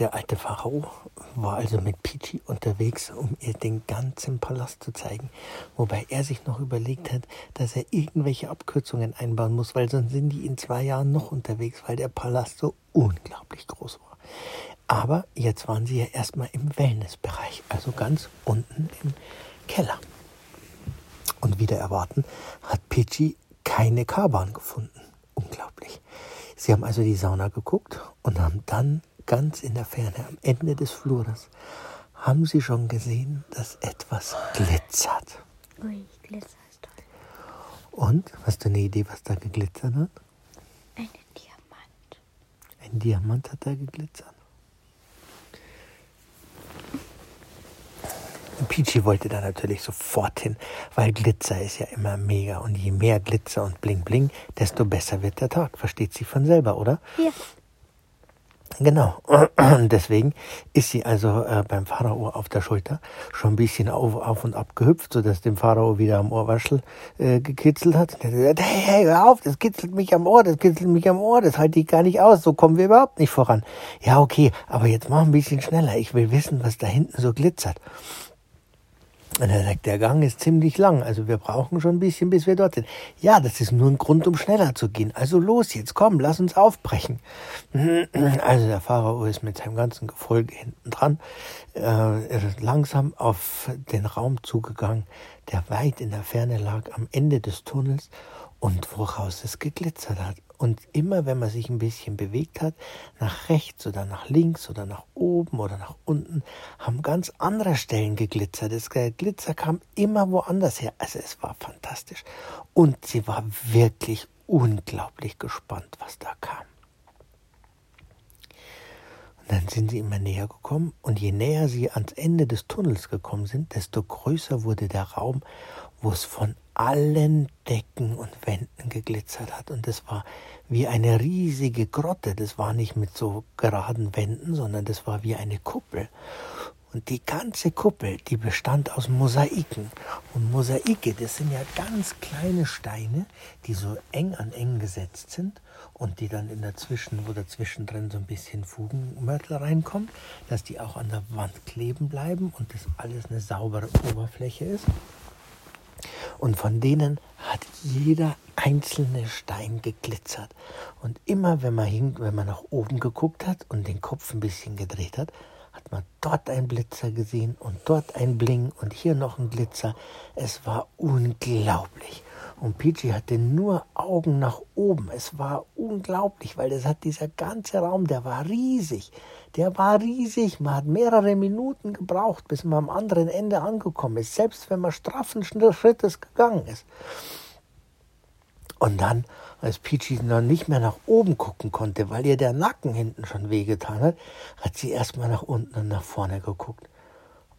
der alte Pharao war also mit Peachy unterwegs, um ihr den ganzen Palast zu zeigen, wobei er sich noch überlegt hat, dass er irgendwelche Abkürzungen einbauen muss, weil sonst sind die in zwei Jahren noch unterwegs, weil der Palast so unglaublich groß war. Aber jetzt waren sie ja erstmal im Wellnessbereich, also ganz unten im Keller. Und wieder erwarten hat Peachy keine K-Bahn gefunden. Unglaublich. Sie haben also die Sauna geguckt und haben dann ganz in der Ferne, am Ende des Flures, haben Sie schon gesehen, dass etwas glitzert. Ui, Glitzer ist toll. Und, hast du eine Idee, was da geglitzert hat? Eine Diamant. Ein Diamant hat da geglitzert. Peachy wollte da natürlich sofort hin, weil Glitzer ist ja immer mega. Und je mehr Glitzer und Bling Bling, desto besser wird der Tag. Versteht sie von selber, oder? Ja. Genau. Deswegen ist sie also äh, beim Pharao auf der Schulter schon ein bisschen auf, auf und ab gehüpft, sodass dem Pharao wieder am Ohrwaschel äh, gekitzelt hat. Und er gesagt, hey, hey, hör auf, das kitzelt mich am Ohr, das kitzelt mich am Ohr, das halte ich gar nicht aus, so kommen wir überhaupt nicht voran. Ja, okay, aber jetzt mach ein bisschen schneller, ich will wissen, was da hinten so glitzert. Und er sagt, der Gang ist ziemlich lang, also wir brauchen schon ein bisschen, bis wir dort sind. Ja, das ist nur ein Grund, um schneller zu gehen. Also los jetzt, komm, lass uns aufbrechen. Also der Pharao ist mit seinem ganzen Gefolge hinten dran, äh, er ist langsam auf den Raum zugegangen, der weit in der Ferne lag, am Ende des Tunnels und woraus es geglitzert hat. Und immer wenn man sich ein bisschen bewegt hat, nach rechts oder nach links oder nach oben oder nach unten, haben ganz andere Stellen geglitzert. Das Glitzer kam immer woanders her. Also es war fantastisch. Und sie war wirklich unglaublich gespannt, was da kam. Und dann sind sie immer näher gekommen und je näher sie ans Ende des Tunnels gekommen sind, desto größer wurde der Raum, wo es von allen Decken und Wänden geglitzert hat. Und das war wie eine riesige Grotte. Das war nicht mit so geraden Wänden, sondern das war wie eine Kuppel. Und die ganze Kuppel, die bestand aus Mosaiken. Und Mosaike, das sind ja ganz kleine Steine, die so eng an eng gesetzt sind und die dann in der Zwischen- oder zwischendrin so ein bisschen Fugenmörtel reinkommen, dass die auch an der Wand kleben bleiben und das alles eine saubere Oberfläche ist. Und von denen hat jeder einzelne Stein geglitzert. Und immer wenn man, hin, wenn man nach oben geguckt hat und den Kopf ein bisschen gedreht hat, hat man dort einen Blitzer gesehen und dort ein Bling und hier noch ein Glitzer. Es war unglaublich. Und Peachy hatte nur Augen nach oben. Es war unglaublich, weil das hat dieser ganze Raum, der war riesig. Der war riesig. Man hat mehrere Minuten gebraucht, bis man am anderen Ende angekommen ist, selbst wenn man straffen Schrittes gegangen ist. Und dann, als Peachy noch nicht mehr nach oben gucken konnte, weil ihr der Nacken hinten schon wehgetan hat, hat sie erstmal nach unten und nach vorne geguckt.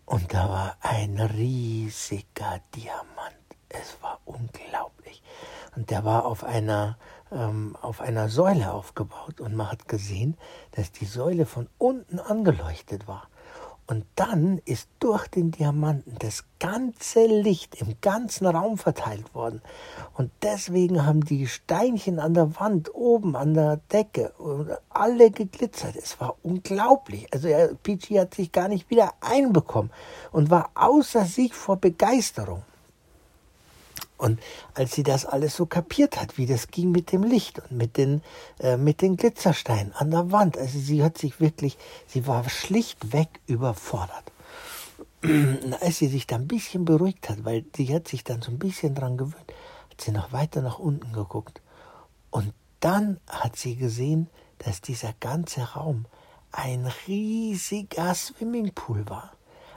Und da war ein riesiger Diamant. Es war unglaublich. Und der war auf einer, ähm, auf einer Säule aufgebaut und man hat gesehen, dass die Säule von unten angeleuchtet war. Und dann ist durch den Diamanten das ganze Licht im ganzen Raum verteilt worden. Und deswegen haben die Steinchen an der Wand, oben an der Decke, alle geglitzert. Es war unglaublich. Also Peachy hat sich gar nicht wieder einbekommen und war außer sich vor Begeisterung. Und als sie das alles so kapiert hat, wie das ging mit dem Licht und mit den, äh, mit den Glitzersteinen an der Wand, also sie hat sich wirklich, sie war schlichtweg überfordert. als sie sich dann ein bisschen beruhigt hat, weil sie hat sich dann so ein bisschen dran gewöhnt, hat sie noch weiter nach unten geguckt. Und dann hat sie gesehen, dass dieser ganze Raum ein riesiger Swimmingpool war.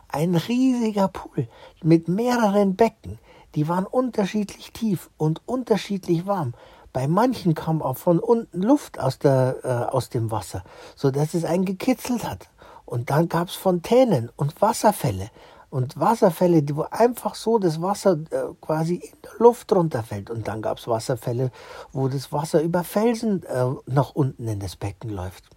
Ein riesiger Pool mit mehreren Becken. Die waren unterschiedlich tief und unterschiedlich warm. Bei manchen kam auch von unten Luft aus, der, äh, aus dem Wasser, so dass es einen gekitzelt hat. Und dann gab es Fontänen und Wasserfälle. Und Wasserfälle, wo einfach so das Wasser äh, quasi in der Luft runterfällt. Und dann gab es Wasserfälle, wo das Wasser über Felsen äh, nach unten in das Becken läuft.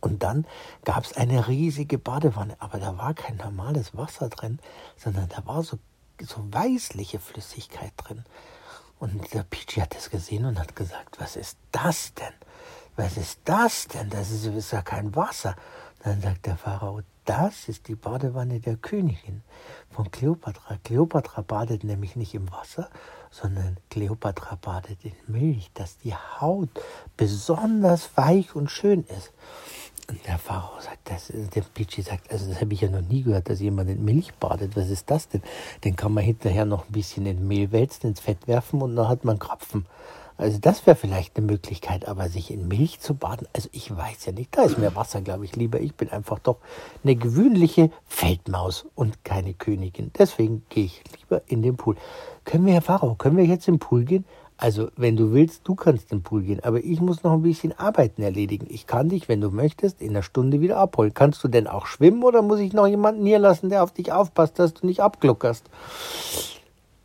Und dann gab es eine riesige Badewanne, aber da war kein normales Wasser drin, sondern da war so so weißliche Flüssigkeit drin. Und der Peachy hat das gesehen und hat gesagt, was ist das denn? was ist das denn? Das ist, ist ja kein Wasser. Dann sagt der Pharao, das ist die Badewanne der Königin von Kleopatra. Kleopatra badet nämlich nicht im Wasser, sondern Kleopatra badet in Milch, dass die Haut besonders weich und schön ist. Der Pharao sagt, das, der Pichi sagt, also das habe ich ja noch nie gehört, dass jemand in Milch badet. Was ist das denn? Den kann man hinterher noch ein bisschen in Mehl wälzen, ins Fett werfen und dann hat man Krapfen. Also das wäre vielleicht eine Möglichkeit, aber sich in Milch zu baden, also ich weiß ja nicht, da ist mehr Wasser, glaube ich, lieber. Ich bin einfach doch eine gewöhnliche Feldmaus und keine Königin. Deswegen gehe ich lieber in den Pool. Können wir, Herr Pharao, können wir jetzt im Pool gehen? Also, wenn du willst, du kannst in den Pool gehen, aber ich muss noch ein bisschen Arbeiten erledigen. Ich kann dich, wenn du möchtest, in einer Stunde wieder abholen. Kannst du denn auch schwimmen oder muss ich noch jemanden hier lassen, der auf dich aufpasst, dass du nicht abgluckerst?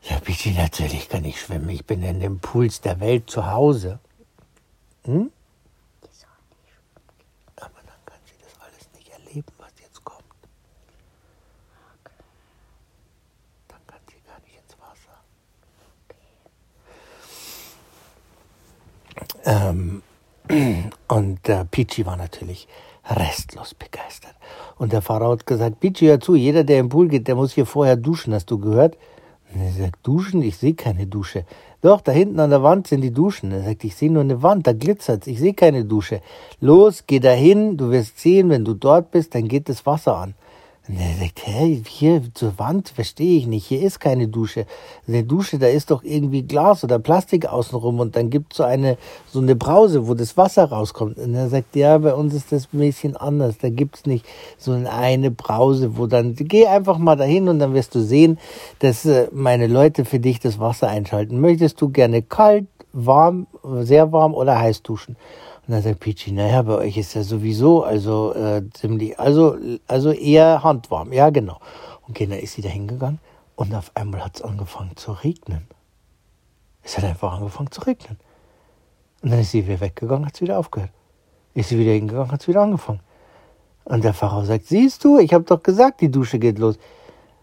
Ja, bitte, natürlich kann ich schwimmen. Ich bin in den Pools der Welt zu Hause. Hm? Aber dann kann sie das alles nicht erleben, was jetzt kommt. Dann kann sie gar nicht ins Wasser. Ähm, und der Pichi war natürlich restlos begeistert. Und der Pharao hat gesagt, Pichi, hör zu, jeder, der im Pool geht, der muss hier vorher duschen, hast du gehört? Und er sagt, Duschen? Ich sehe keine Dusche. Doch, da hinten an der Wand sind die Duschen. Er sagt, ich sehe nur eine Wand, da glitzert's, ich sehe keine Dusche. Los, geh dahin, du wirst sehen, wenn du dort bist, dann geht das Wasser an. Und er sagt, hä, hier zur Wand, verstehe ich nicht, hier ist keine Dusche. Eine Dusche, da ist doch irgendwie Glas oder Plastik außenrum und dann gibt so eine, so eine Brause, wo das Wasser rauskommt. Und er sagt, ja, bei uns ist das ein bisschen anders. Da gibt's nicht so eine Brause, wo dann, geh einfach mal dahin und dann wirst du sehen, dass äh, meine Leute für dich das Wasser einschalten. Möchtest du gerne kalt, warm, sehr warm oder heiß duschen? Und dann sagt Peachy, naja, bei euch ist ja sowieso, also äh, ziemlich, also, also eher handwarm, ja genau. Und dann ist sie da hingegangen und auf einmal hat es angefangen zu regnen. Es hat einfach angefangen zu regnen. Und dann ist sie wieder weggegangen, hat es wieder aufgehört. Ist sie wieder hingegangen, hat es wieder angefangen. Und der Pharao sagt, siehst du, ich habe doch gesagt, die Dusche geht los.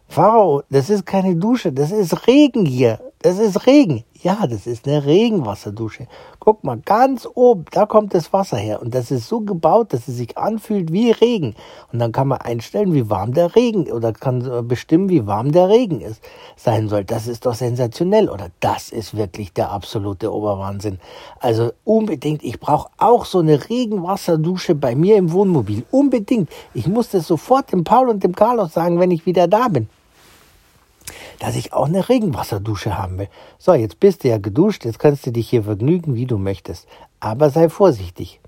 Pharao, das ist keine Dusche, das ist Regen hier. Das ist Regen. Ja, das ist eine Regenwasserdusche. Guck mal, ganz oben, da kommt das Wasser her. Und das ist so gebaut, dass es sich anfühlt wie Regen. Und dann kann man einstellen, wie warm der Regen oder kann bestimmen, wie warm der Regen ist, sein soll. Das ist doch sensationell. Oder das ist wirklich der absolute Oberwahnsinn. Also unbedingt, ich brauche auch so eine Regenwasserdusche bei mir im Wohnmobil. Unbedingt. Ich muss das sofort dem Paul und dem Carlos sagen, wenn ich wieder da bin dass ich auch eine Regenwasserdusche haben will. So, jetzt bist du ja geduscht, jetzt kannst du dich hier vergnügen, wie du möchtest. Aber sei vorsichtig.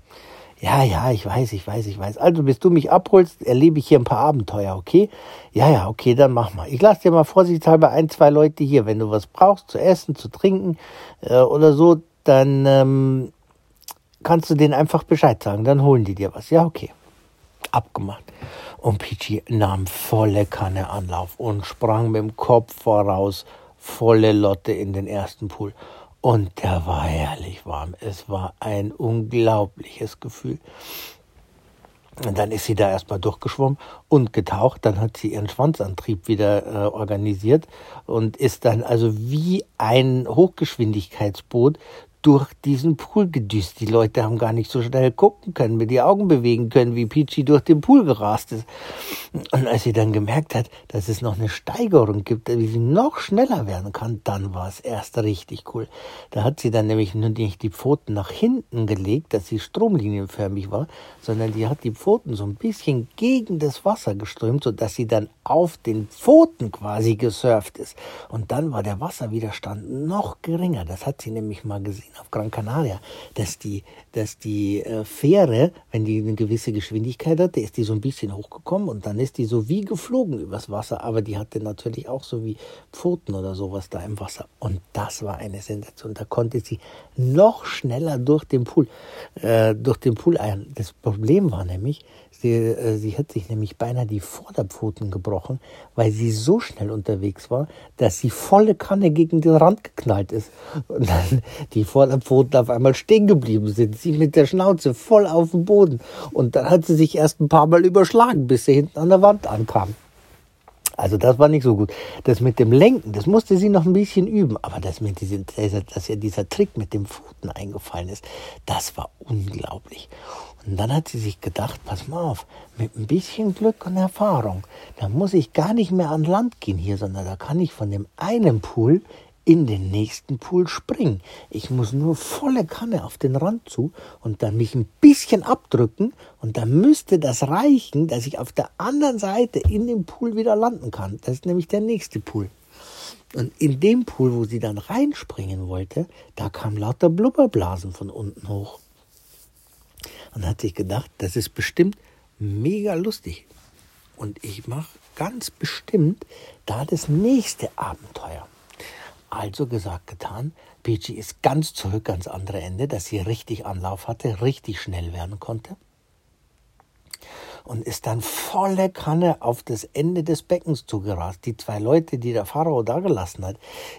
Ja, ja, ich weiß, ich weiß, ich weiß. Also, bis du mich abholst, erlebe ich hier ein paar Abenteuer, okay? Ja, ja, okay, dann mach mal. Ich lasse dir mal vorsichtshalber ein, zwei Leute hier. Wenn du was brauchst, zu essen, zu trinken äh, oder so, dann ähm, kannst du denen einfach Bescheid sagen. Dann holen die dir was. Ja, okay. Abgemacht. Und Peachy nahm volle Kanne Anlauf und sprang mit dem Kopf voraus, volle Lotte in den ersten Pool. Und der war herrlich warm. Es war ein unglaubliches Gefühl. Und dann ist sie da erstmal durchgeschwommen und getaucht. Dann hat sie ihren Schwanzantrieb wieder äh, organisiert und ist dann also wie ein Hochgeschwindigkeitsboot durch diesen Pool gedüst. Die Leute haben gar nicht so schnell gucken können, mit die Augen bewegen können, wie Peachy durch den Pool gerast ist. Und als sie dann gemerkt hat, dass es noch eine Steigerung gibt, wie sie noch schneller werden kann, dann war es erst richtig cool. Da hat sie dann nämlich nur nicht die Pfoten nach hinten gelegt, dass sie stromlinienförmig war, sondern die hat die Pfoten so ein bisschen gegen das Wasser geströmt, sodass sie dann auf den Pfoten quasi gesurft ist. Und dann war der Wasserwiderstand noch geringer. Das hat sie nämlich mal gesehen auf Gran Canaria, dass die, dass die äh, Fähre, wenn die eine gewisse Geschwindigkeit hatte, ist die so ein bisschen hochgekommen und dann ist die so wie geflogen übers Wasser, aber die hatte natürlich auch so wie Pfoten oder sowas da im Wasser. Und das war eine Sensation. Da konnte sie noch schneller durch den Pool, äh, durch den Pool eiern. Das Problem war nämlich, sie, äh, sie hat sich nämlich beinahe die Vorderpfoten gebrochen, weil sie so schnell unterwegs war, dass sie volle Kanne gegen den Rand geknallt ist. Und dann die Vorderpfoten auf einmal stehen geblieben sind. Sie mit der Schnauze voll auf dem Boden. Und dann hat sie sich erst ein paar Mal überschlagen, bis sie hinten an der Wand ankam. Also das war nicht so gut. Das mit dem Lenken, das musste sie noch ein bisschen üben. Aber das mit diesem, dass ihr dieser Trick mit dem Pfoten eingefallen ist, das war unglaublich. Und dann hat sie sich gedacht, pass mal auf, mit ein bisschen Glück und Erfahrung, da muss ich gar nicht mehr an Land gehen hier, sondern da kann ich von dem einen Pool in den nächsten Pool springen. Ich muss nur volle Kanne auf den Rand zu und dann mich ein bisschen abdrücken und dann müsste das reichen, dass ich auf der anderen Seite in dem Pool wieder landen kann. Das ist nämlich der nächste Pool. Und in dem Pool, wo sie dann reinspringen wollte, da kam lauter Blubberblasen von unten hoch. Und hat sich gedacht, das ist bestimmt mega lustig. Und ich mache ganz bestimmt da das nächste Abenteuer. Also gesagt, getan. Peachy ist ganz zurück ans andere Ende, dass sie richtig Anlauf hatte, richtig schnell werden konnte und ist dann volle Kanne auf das Ende des Beckens zugerast. Die zwei Leute, die der Pharao da gelassen hat,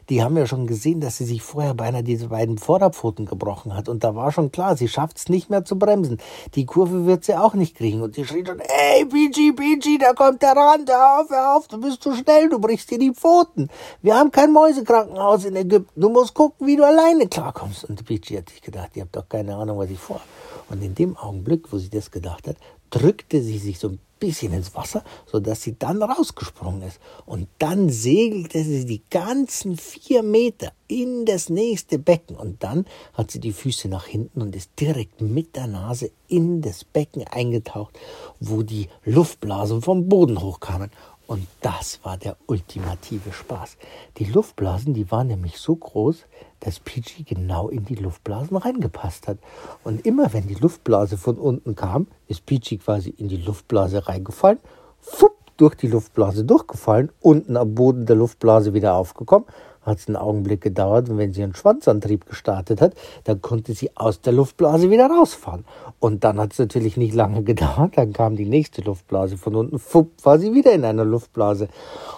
die haben ja schon gesehen, dass sie sich vorher beinahe diese beiden Vorderpfoten gebrochen hat. Und da war schon klar, sie schafft es nicht mehr zu bremsen. Die Kurve wird sie auch nicht kriegen. Und die schrie schon, ey, Pichi, Pichi, da kommt der Rand, hör auf, hör auf, du bist zu schnell, du brichst dir die Pfoten. Wir haben kein Mäusekrankenhaus in Ägypten, du musst gucken, wie du alleine klarkommst. Und Pichi hat sich gedacht, ihr habt doch keine Ahnung, was ich vorhabe. Und in dem Augenblick, wo sie das gedacht hat, drückte sie sich so ein bisschen ins Wasser, sodass sie dann rausgesprungen ist. Und dann segelte sie die ganzen vier Meter in das nächste Becken. Und dann hat sie die Füße nach hinten und ist direkt mit der Nase in das Becken eingetaucht, wo die Luftblasen vom Boden hochkamen. Und das war der ultimative Spaß. Die Luftblasen, die waren nämlich so groß, dass Peachy genau in die Luftblasen reingepasst hat. Und immer wenn die Luftblase von unten kam, ist Peachy quasi in die Luftblase reingefallen, fupp, durch die Luftblase durchgefallen, unten am Boden der Luftblase wieder aufgekommen hat es einen Augenblick gedauert und wenn sie einen Schwanzantrieb gestartet hat, dann konnte sie aus der Luftblase wieder rausfahren. Und dann hat es natürlich nicht lange gedauert, dann kam die nächste Luftblase von unten, fupp, war sie wieder in einer Luftblase.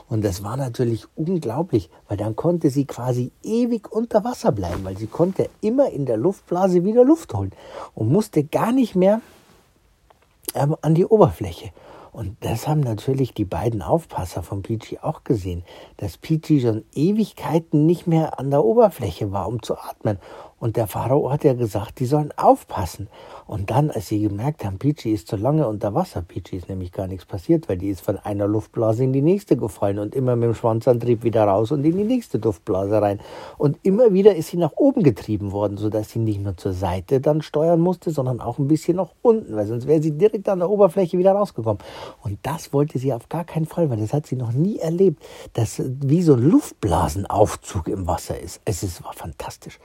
Und das war natürlich unglaublich, weil dann konnte sie quasi ewig unter Wasser bleiben, weil sie konnte immer in der Luftblase wieder Luft holen und musste gar nicht mehr ähm, an die Oberfläche. Und das haben natürlich die beiden Aufpasser von Peachy auch gesehen, dass Peachy schon Ewigkeiten nicht mehr an der Oberfläche war, um zu atmen. Und der Pharao hat ja gesagt, die sollen aufpassen. Und dann, als sie gemerkt haben, Peachy ist zu lange unter Wasser, Peachy ist nämlich gar nichts passiert, weil die ist von einer Luftblase in die nächste gefallen und immer mit dem Schwanzantrieb wieder raus und in die nächste Luftblase rein. Und immer wieder ist sie nach oben getrieben worden, sodass sie nicht nur zur Seite dann steuern musste, sondern auch ein bisschen nach unten, weil sonst wäre sie direkt an der Oberfläche wieder rausgekommen. Und das wollte sie auf gar keinen Fall, weil das hat sie noch nie erlebt, dass wie so ein Luftblasenaufzug im Wasser ist. Es ist, war fantastisch.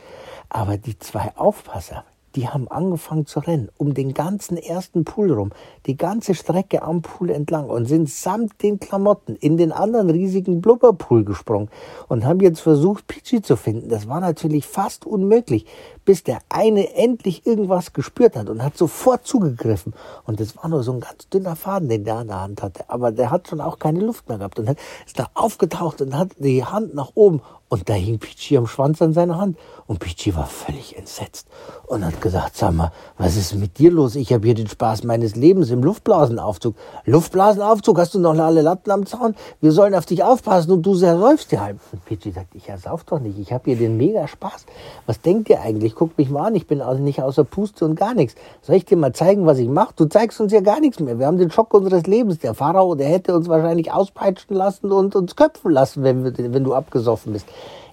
Aber die zwei Aufpasser, die haben angefangen zu rennen, um den ganzen ersten Pool rum, die ganze Strecke am Pool entlang und sind samt den Klamotten in den anderen riesigen Blubberpool gesprungen und haben jetzt versucht, Peachy zu finden. Das war natürlich fast unmöglich, bis der eine endlich irgendwas gespürt hat und hat sofort zugegriffen. Und das war nur so ein ganz dünner Faden, den der an der Hand hatte. Aber der hat schon auch keine Luft mehr gehabt und ist da aufgetaucht und hat die Hand nach oben und da hing Pichi am Schwanz an seiner Hand. Und Pichi war völlig entsetzt und hat gesagt, sag mal, was ist mit dir los? Ich habe hier den Spaß meines Lebens im Luftblasenaufzug. Luftblasenaufzug, hast du noch alle Latten am Zaun? Wir sollen auf dich aufpassen und du säufst dir halb. Und Pichi sagt, ich ersauf doch nicht, ich habe hier den mega Spaß. Was denkt ihr eigentlich? Guckt mich mal an, ich bin also nicht außer Puste und gar nichts. Soll ich dir mal zeigen, was ich mache? Du zeigst uns ja gar nichts mehr. Wir haben den Schock unseres Lebens. Der Pharao, der hätte uns wahrscheinlich auspeitschen lassen und uns köpfen lassen, wenn, wir, wenn du abgesoffen bist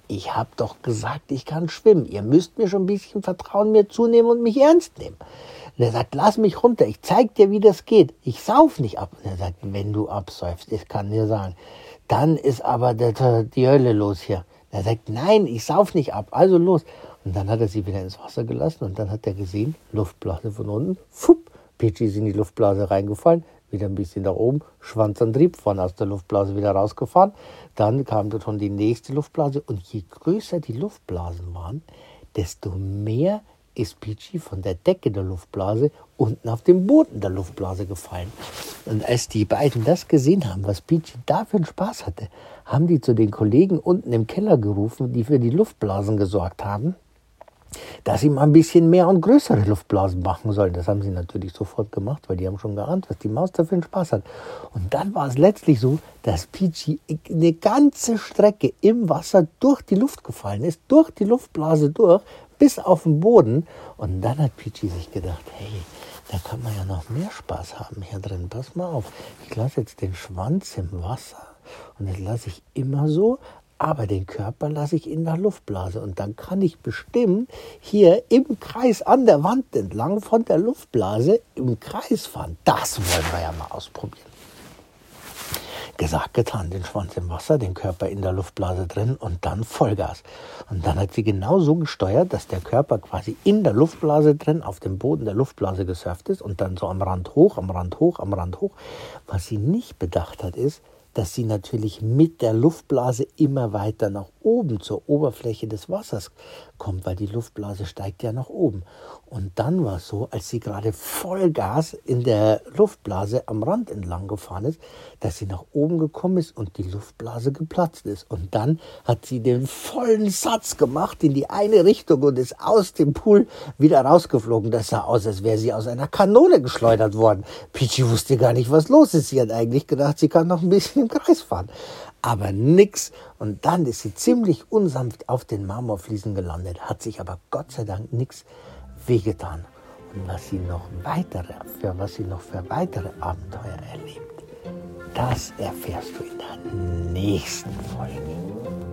ich habe doch gesagt, ich kann schwimmen. Ihr müsst mir schon ein bisschen Vertrauen mir zunehmen und mich ernst nehmen. Und er sagt, lass mich runter, ich zeig dir, wie das geht. Ich sauf nicht ab. Und er sagt, wenn du absäufst, ich kann dir sagen, dann ist aber die Hölle los hier. Und er sagt, nein, ich sauf nicht ab, also los. Und dann hat er sie wieder ins Wasser gelassen und dann hat er gesehen, Luftblase von unten, fupp, Peachy ist in die Luftblase reingefallen, wieder ein bisschen nach oben, Schwanzantrieb, vorne aus der Luftblase wieder rausgefahren. Dann kam dort schon die nächste Luftblase und je größer die Luftblasen waren, desto mehr ist Peachy von der Decke der Luftblase unten auf den Boden der Luftblase gefallen. Und als die beiden das gesehen haben, was Peachy da für einen Spaß hatte, haben die zu den Kollegen unten im Keller gerufen, die für die Luftblasen gesorgt haben dass sie mal ein bisschen mehr und größere Luftblasen machen sollen. Das haben sie natürlich sofort gemacht, weil die haben schon geahnt, was die Maus dafür einen Spaß hat. Und dann war es letztlich so, dass Peachy eine ganze Strecke im Wasser durch die Luft gefallen ist, durch die Luftblase durch, bis auf den Boden. Und dann hat Peachy sich gedacht, hey, da kann man ja noch mehr Spaß haben hier drin. Pass mal auf, ich lasse jetzt den Schwanz im Wasser und das lasse ich immer so, aber den Körper lasse ich in der Luftblase. Und dann kann ich bestimmt hier im Kreis an der Wand entlang von der Luftblase im Kreis fahren. Das wollen wir ja mal ausprobieren. Gesagt, getan, den Schwanz im Wasser, den Körper in der Luftblase drin und dann Vollgas. Und dann hat sie genau so gesteuert, dass der Körper quasi in der Luftblase drin auf dem Boden der Luftblase gesurft ist und dann so am Rand hoch, am Rand hoch, am Rand hoch. Was sie nicht bedacht hat, ist, dass sie natürlich mit der Luftblase immer weiter nach oben zur Oberfläche des Wassers kommt, weil die Luftblase steigt ja nach oben. Und dann war es so, als sie gerade Vollgas in der Luftblase am Rand entlang gefahren ist, dass sie nach oben gekommen ist und die Luftblase geplatzt ist. Und dann hat sie den vollen Satz gemacht in die eine Richtung und ist aus dem Pool wieder rausgeflogen. Das sah aus, als wäre sie aus einer Kanone geschleudert worden. Peachy wusste gar nicht, was los ist. Sie hat eigentlich gedacht, sie kann noch ein bisschen im Kreis fahren aber nix. Und dann ist sie ziemlich unsanft auf den Marmorfliesen gelandet, hat sich aber Gott sei Dank nichts wehgetan. Und was sie noch weitere, für was sie noch für weitere Abenteuer erlebt, das erfährst du in der nächsten Folge.